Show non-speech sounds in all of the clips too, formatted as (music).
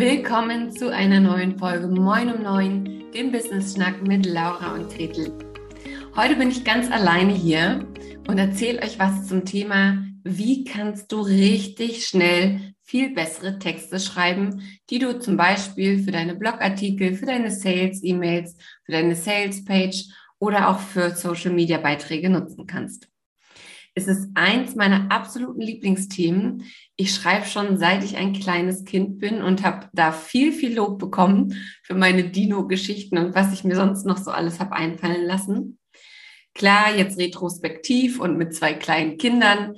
Willkommen zu einer neuen Folge Moin um Neun, dem Business Schnack mit Laura und Gretel. Heute bin ich ganz alleine hier und erzähle euch was zum Thema, wie kannst du richtig schnell viel bessere Texte schreiben, die du zum Beispiel für deine Blogartikel, für deine Sales-E-Mails, für deine Sales-Page oder auch für Social-Media-Beiträge nutzen kannst. Es ist eins meiner absoluten Lieblingsthemen. Ich schreibe schon seit ich ein kleines Kind bin und habe da viel, viel Lob bekommen für meine Dino-Geschichten und was ich mir sonst noch so alles habe einfallen lassen. Klar, jetzt retrospektiv und mit zwei kleinen Kindern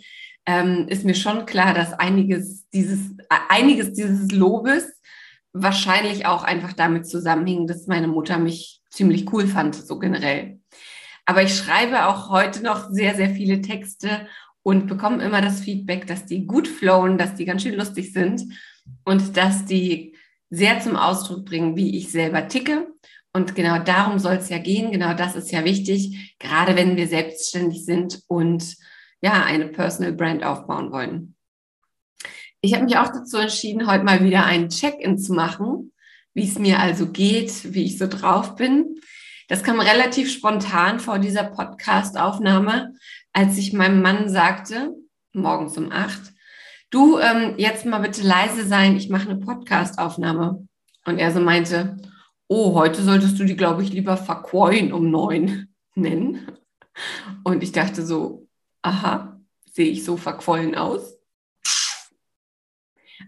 ähm, ist mir schon klar, dass einiges dieses, einiges dieses Lobes wahrscheinlich auch einfach damit zusammenhing, dass meine Mutter mich ziemlich cool fand, so generell. Aber ich schreibe auch heute noch sehr, sehr viele Texte und bekomme immer das Feedback, dass die gut flowen, dass die ganz schön lustig sind und dass die sehr zum Ausdruck bringen, wie ich selber ticke. Und genau darum soll es ja gehen. Genau das ist ja wichtig, gerade wenn wir selbstständig sind und ja, eine Personal Brand aufbauen wollen. Ich habe mich auch dazu entschieden, heute mal wieder einen Check-in zu machen, wie es mir also geht, wie ich so drauf bin. Das kam relativ spontan vor dieser Podcast-Aufnahme, als ich meinem Mann sagte, morgens um acht, du, ähm, jetzt mal bitte leise sein, ich mache eine Podcast-Aufnahme. Und er so meinte, oh, heute solltest du die, glaube ich, lieber verquoin um neun nennen. Und ich dachte so, aha, sehe ich so verquollen aus?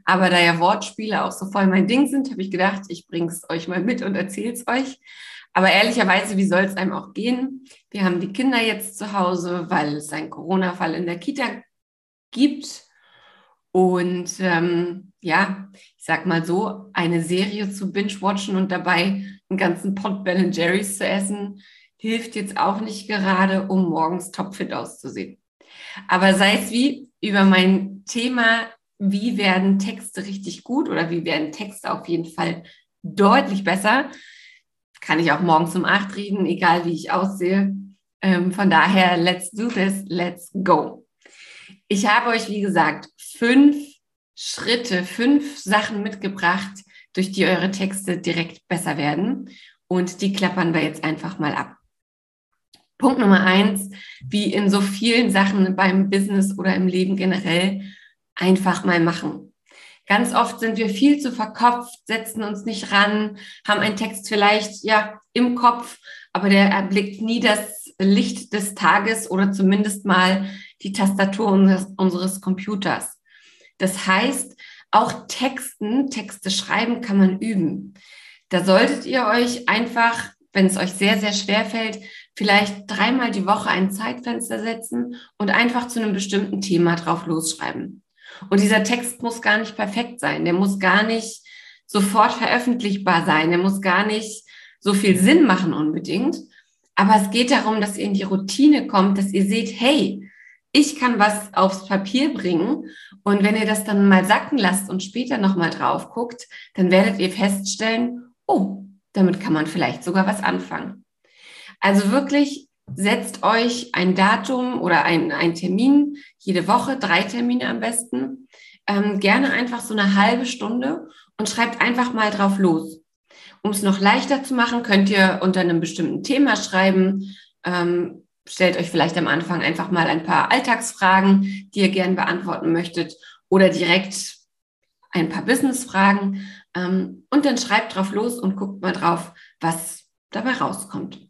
Aber da ja Wortspiele auch so voll mein Ding sind, habe ich gedacht, ich bringe es euch mal mit und erzähle es euch. Aber ehrlicherweise, wie soll es einem auch gehen? Wir haben die Kinder jetzt zu Hause, weil es einen Corona-Fall in der Kita gibt. Und ähm, ja, ich sag mal so, eine Serie zu binge-watchen und dabei einen ganzen Pot Ben Jerry's zu essen, hilft jetzt auch nicht gerade, um morgens topfit auszusehen. Aber sei es wie, über mein Thema, wie werden Texte richtig gut oder wie werden Texte auf jeden Fall deutlich besser, kann ich auch morgens um acht reden, egal wie ich aussehe. Ähm, von daher, let's do this, let's go. Ich habe euch, wie gesagt, fünf Schritte, fünf Sachen mitgebracht, durch die eure Texte direkt besser werden. Und die klappern wir jetzt einfach mal ab. Punkt Nummer eins, wie in so vielen Sachen beim Business oder im Leben generell, einfach mal machen. Ganz oft sind wir viel zu verkopft, setzen uns nicht ran, haben einen Text vielleicht ja im Kopf, aber der erblickt nie das Licht des Tages oder zumindest mal die Tastatur unseres, unseres Computers. Das heißt, auch Texten, Texte schreiben kann man üben. Da solltet ihr euch einfach, wenn es euch sehr, sehr schwer fällt, vielleicht dreimal die Woche ein Zeitfenster setzen und einfach zu einem bestimmten Thema drauf losschreiben. Und dieser Text muss gar nicht perfekt sein. Der muss gar nicht sofort veröffentlichbar sein. Der muss gar nicht so viel Sinn machen unbedingt. Aber es geht darum, dass ihr in die Routine kommt, dass ihr seht, hey, ich kann was aufs Papier bringen. Und wenn ihr das dann mal sacken lasst und später nochmal drauf guckt, dann werdet ihr feststellen, oh, damit kann man vielleicht sogar was anfangen. Also wirklich setzt euch ein Datum oder ein, ein Termin, jede Woche, drei Termine am besten, ähm, gerne einfach so eine halbe Stunde und schreibt einfach mal drauf los. Um es noch leichter zu machen, könnt ihr unter einem bestimmten Thema schreiben. Ähm, stellt euch vielleicht am Anfang einfach mal ein paar Alltagsfragen, die ihr gerne beantworten möchtet oder direkt ein paar Businessfragen. Ähm, und dann schreibt drauf los und guckt mal drauf, was dabei rauskommt.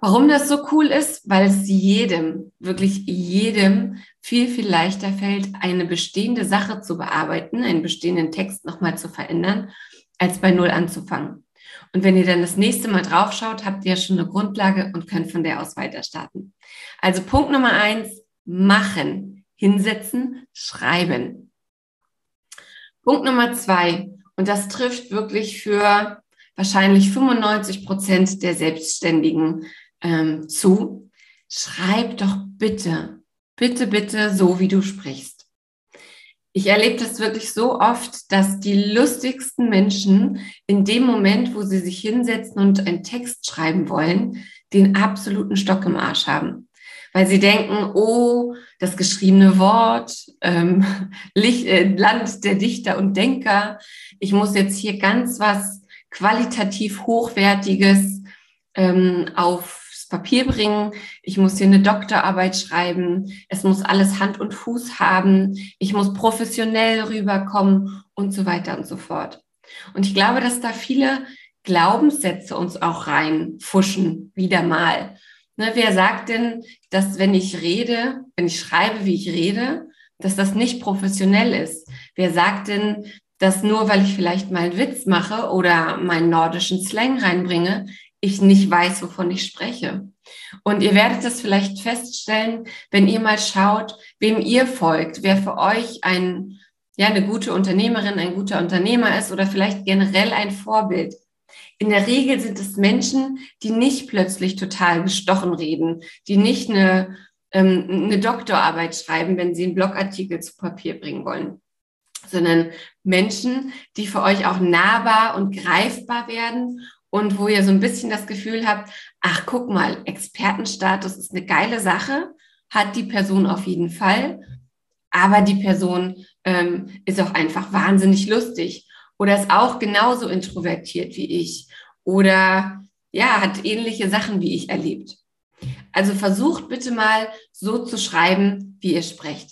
Warum das so cool ist? Weil es jedem, wirklich jedem viel, viel leichter fällt, eine bestehende Sache zu bearbeiten, einen bestehenden Text nochmal zu verändern, als bei Null anzufangen. Und wenn ihr dann das nächste Mal draufschaut, habt ihr ja schon eine Grundlage und könnt von der aus weiter starten. Also Punkt Nummer eins, machen, hinsetzen, schreiben. Punkt Nummer zwei, und das trifft wirklich für wahrscheinlich 95 Prozent der Selbstständigen ähm, zu, schreib doch bitte, bitte, bitte so, wie du sprichst. Ich erlebe das wirklich so oft, dass die lustigsten Menschen in dem Moment, wo sie sich hinsetzen und einen Text schreiben wollen, den absoluten Stock im Arsch haben. weil sie denken, oh, das geschriebene Wort, ähm, (laughs) Licht, äh, Land der Dichter und Denker, ich muss jetzt hier ganz was qualitativ Hochwertiges ähm, aufs Papier bringen, ich muss hier eine Doktorarbeit schreiben, es muss alles Hand und Fuß haben, ich muss professionell rüberkommen und so weiter und so fort. Und ich glaube, dass da viele Glaubenssätze uns auch reinfuschen, wieder mal. Ne, wer sagt denn, dass wenn ich rede, wenn ich schreibe, wie ich rede, dass das nicht professionell ist? Wer sagt denn, dass nur weil ich vielleicht mal einen Witz mache oder meinen nordischen Slang reinbringe, ich nicht weiß, wovon ich spreche? Und ihr werdet das vielleicht feststellen, wenn ihr mal schaut, wem ihr folgt, wer für euch ein, ja, eine gute Unternehmerin, ein guter Unternehmer ist oder vielleicht generell ein Vorbild in der Regel sind es Menschen, die nicht plötzlich total gestochen reden, die nicht eine, ähm, eine Doktorarbeit schreiben, wenn sie einen Blogartikel zu Papier bringen wollen, sondern Menschen, die für euch auch nahbar und greifbar werden und wo ihr so ein bisschen das Gefühl habt, ach guck mal, Expertenstatus ist eine geile Sache, hat die Person auf jeden Fall, aber die Person ähm, ist auch einfach wahnsinnig lustig oder ist auch genauso introvertiert wie ich oder ja, hat ähnliche Sachen wie ich erlebt. Also versucht bitte mal so zu schreiben, wie ihr sprecht.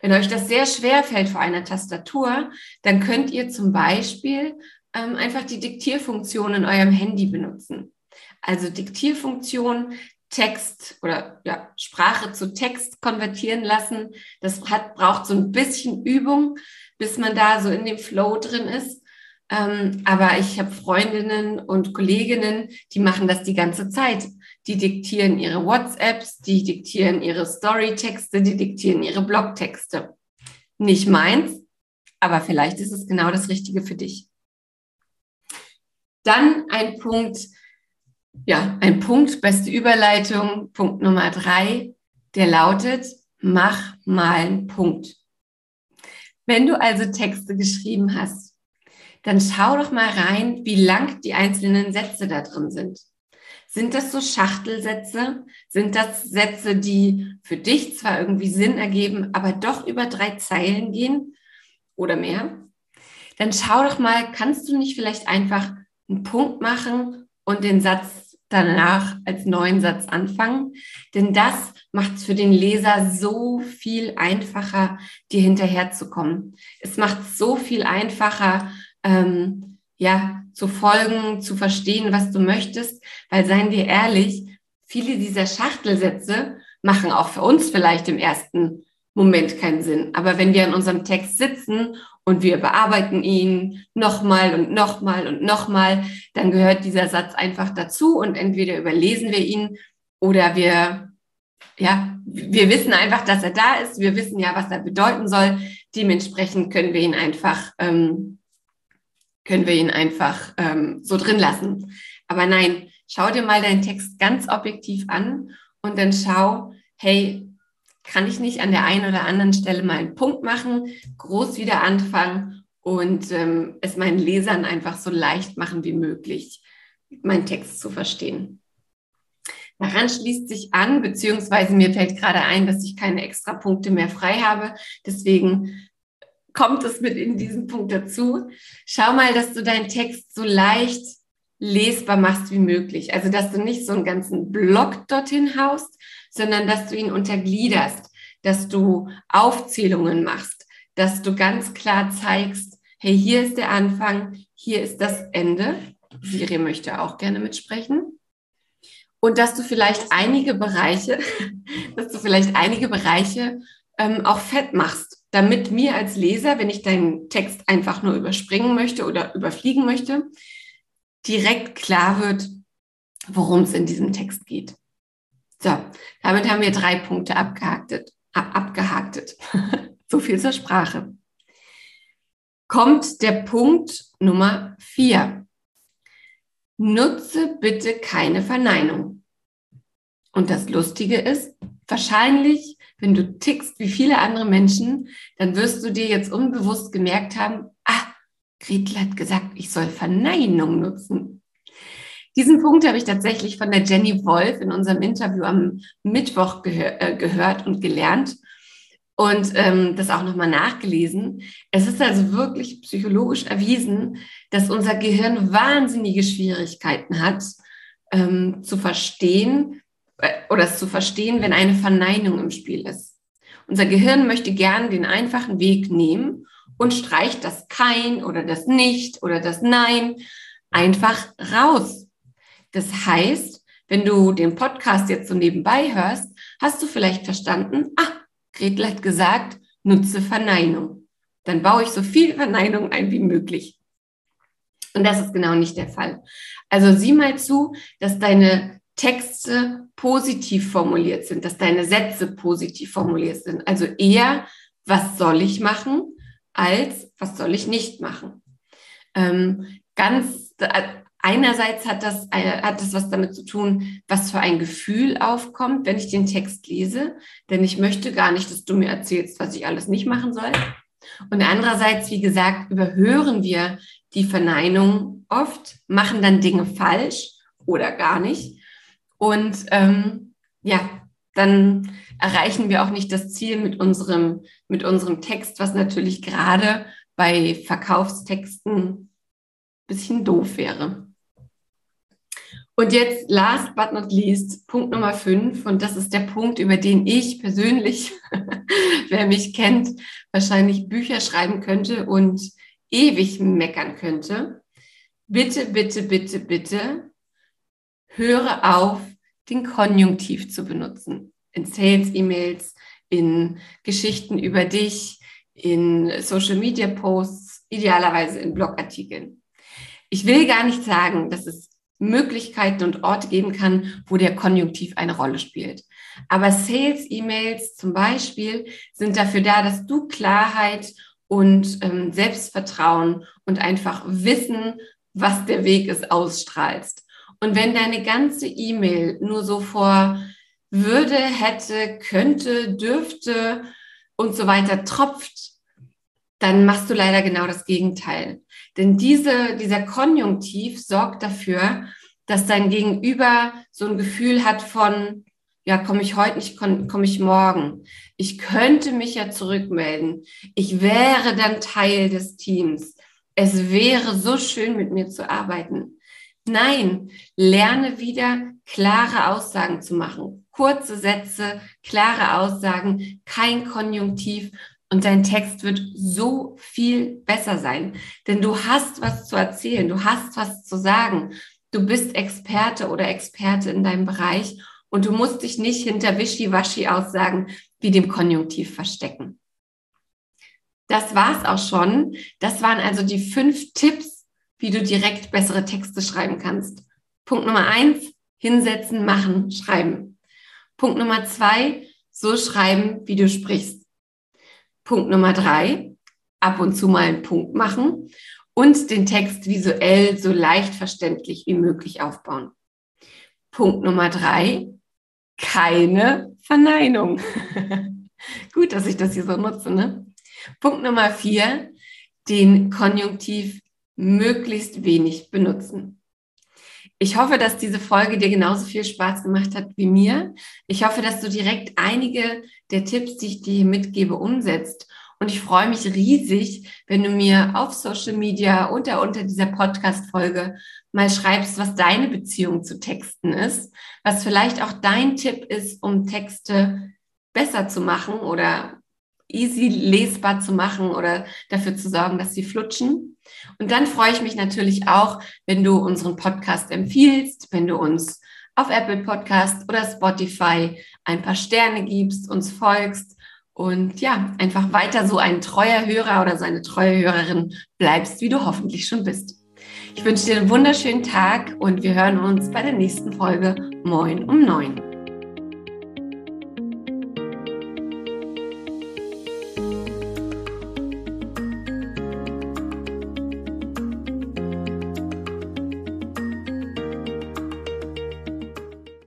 Wenn euch das sehr schwer fällt vor einer Tastatur, dann könnt ihr zum Beispiel ähm, einfach die Diktierfunktion in eurem Handy benutzen. Also Diktierfunktion, Text oder ja, Sprache zu Text konvertieren lassen. Das hat, braucht so ein bisschen Übung, bis man da so in dem Flow drin ist. Ähm, aber ich habe Freundinnen und Kolleginnen, die machen das die ganze Zeit. Die diktieren ihre WhatsApps, die diktieren ihre Storytexte, die diktieren ihre Blogtexte. Nicht meins, aber vielleicht ist es genau das Richtige für dich. Dann ein Punkt, ja, ein Punkt, beste Überleitung, Punkt Nummer drei, der lautet, mach mal einen Punkt. Wenn du also Texte geschrieben hast, dann schau doch mal rein, wie lang die einzelnen Sätze da drin sind. Sind das so Schachtelsätze? Sind das Sätze, die für dich zwar irgendwie Sinn ergeben, aber doch über drei Zeilen gehen oder mehr? Dann schau doch mal, kannst du nicht vielleicht einfach einen Punkt machen und den Satz danach als neuen Satz anfangen? Denn das macht es für den Leser so viel einfacher, dir hinterherzukommen. Es macht es so viel einfacher, ähm, ja, zu folgen, zu verstehen, was du möchtest. Weil seien wir ehrlich, viele dieser Schachtelsätze machen auch für uns vielleicht im ersten Moment keinen Sinn. Aber wenn wir an unserem Text sitzen und wir bearbeiten ihn nochmal und nochmal und nochmal, dann gehört dieser Satz einfach dazu und entweder überlesen wir ihn oder wir, ja, wir wissen einfach, dass er da ist. Wir wissen ja, was er bedeuten soll. Dementsprechend können wir ihn einfach ähm, können wir ihn einfach ähm, so drin lassen. Aber nein, schau dir mal deinen Text ganz objektiv an und dann schau, hey, kann ich nicht an der einen oder anderen Stelle mal einen Punkt machen, groß wieder anfangen und ähm, es meinen Lesern einfach so leicht machen wie möglich, meinen Text zu verstehen. Daran schließt sich an, beziehungsweise mir fällt gerade ein, dass ich keine extra Punkte mehr frei habe. Deswegen kommt es mit in diesem Punkt dazu. Schau mal, dass du deinen Text so leicht lesbar machst wie möglich. Also, dass du nicht so einen ganzen Block dorthin haust, sondern dass du ihn untergliederst, dass du Aufzählungen machst, dass du ganz klar zeigst, hey, hier ist der Anfang, hier ist das Ende. Siri möchte auch gerne mitsprechen. Und dass du vielleicht einige Bereiche, (laughs) dass du vielleicht einige Bereiche ähm, auch fett machst damit mir als Leser, wenn ich deinen Text einfach nur überspringen möchte oder überfliegen möchte, direkt klar wird, worum es in diesem Text geht. So, damit haben wir drei Punkte abgehaktet. abgehaktet. so viel zur Sprache. Kommt der Punkt Nummer vier. Nutze bitte keine Verneinung. Und das Lustige ist, wahrscheinlich wenn du tickst wie viele andere Menschen, dann wirst du dir jetzt unbewusst gemerkt haben, ah, Gretel hat gesagt, ich soll Verneinung nutzen. Diesen Punkt habe ich tatsächlich von der Jenny Wolf in unserem Interview am Mittwoch gehör, äh, gehört und gelernt und ähm, das auch nochmal nachgelesen. Es ist also wirklich psychologisch erwiesen, dass unser Gehirn wahnsinnige Schwierigkeiten hat, ähm, zu verstehen äh, oder es zu verstehen, wenn eine Verneinung im Spiel ist. Unser Gehirn möchte gern den einfachen Weg nehmen und streicht das Kein oder das Nicht oder das Nein einfach raus. Das heißt, wenn du den Podcast jetzt so nebenbei hörst, hast du vielleicht verstanden, ah, Gretel hat gesagt, nutze Verneinung. Dann baue ich so viel Verneinung ein wie möglich. Und das ist genau nicht der Fall. Also sieh mal zu, dass deine Texte positiv formuliert sind, dass deine Sätze positiv formuliert sind. Also eher, was soll ich machen, als was soll ich nicht machen. Ähm, ganz einerseits hat das, äh, hat das was damit zu tun, was für ein Gefühl aufkommt, wenn ich den Text lese. Denn ich möchte gar nicht, dass du mir erzählst, was ich alles nicht machen soll. Und andererseits, wie gesagt, überhören wir die Verneinung oft, machen dann Dinge falsch oder gar nicht. Und ähm, ja, dann erreichen wir auch nicht das Ziel mit unserem, mit unserem Text, was natürlich gerade bei Verkaufstexten bisschen doof wäre. Und jetzt, last but not least, Punkt Nummer fünf. Und das ist der Punkt, über den ich persönlich, (laughs) wer mich kennt, wahrscheinlich Bücher schreiben könnte und ewig meckern könnte. Bitte, bitte, bitte, bitte, höre auf, den Konjunktiv zu benutzen. In Sales-E-Mails, in Geschichten über dich, in Social-Media-Posts, idealerweise in Blogartikeln. Ich will gar nicht sagen, dass es Möglichkeiten und Orte geben kann, wo der Konjunktiv eine Rolle spielt. Aber Sales-E-Mails zum Beispiel sind dafür da, dass du Klarheit und ähm, Selbstvertrauen und einfach Wissen, was der Weg ist, ausstrahlst. Und wenn deine ganze E-Mail nur so vor würde, hätte, könnte, dürfte und so weiter tropft, dann machst du leider genau das Gegenteil. Denn diese, dieser Konjunktiv sorgt dafür, dass dein Gegenüber so ein Gefühl hat von, ja, komme ich heute nicht, komme ich morgen. Ich könnte mich ja zurückmelden. Ich wäre dann Teil des Teams. Es wäre so schön, mit mir zu arbeiten. Nein, lerne wieder klare Aussagen zu machen. Kurze Sätze, klare Aussagen, kein Konjunktiv und dein Text wird so viel besser sein, denn du hast was zu erzählen, du hast was zu sagen. Du bist Experte oder Experte in deinem Bereich und du musst dich nicht hinter Wischiwaschi-Aussagen wie dem Konjunktiv verstecken. Das war's auch schon. Das waren also die fünf Tipps, wie du direkt bessere Texte schreiben kannst. Punkt Nummer eins, hinsetzen, machen, schreiben. Punkt Nummer zwei, so schreiben, wie du sprichst. Punkt Nummer drei, ab und zu mal einen Punkt machen und den Text visuell so leicht verständlich wie möglich aufbauen. Punkt Nummer drei, keine Verneinung. (laughs) Gut, dass ich das hier so nutze. Ne? Punkt Nummer vier, den Konjunktiv möglichst wenig benutzen. Ich hoffe, dass diese Folge dir genauso viel Spaß gemacht hat wie mir. Ich hoffe, dass du direkt einige der Tipps, die ich dir hier mitgebe, umsetzt. Und ich freue mich riesig, wenn du mir auf Social Media oder unter dieser Podcast-Folge mal schreibst, was deine Beziehung zu Texten ist, was vielleicht auch dein Tipp ist, um Texte besser zu machen oder easy lesbar zu machen oder dafür zu sorgen, dass sie flutschen. Und dann freue ich mich natürlich auch, wenn du unseren Podcast empfiehlst, wenn du uns auf Apple Podcast oder Spotify ein paar Sterne gibst, uns folgst und ja, einfach weiter so ein treuer Hörer oder so eine treue Hörerin bleibst, wie du hoffentlich schon bist. Ich wünsche dir einen wunderschönen Tag und wir hören uns bei der nächsten Folge Moin um neun.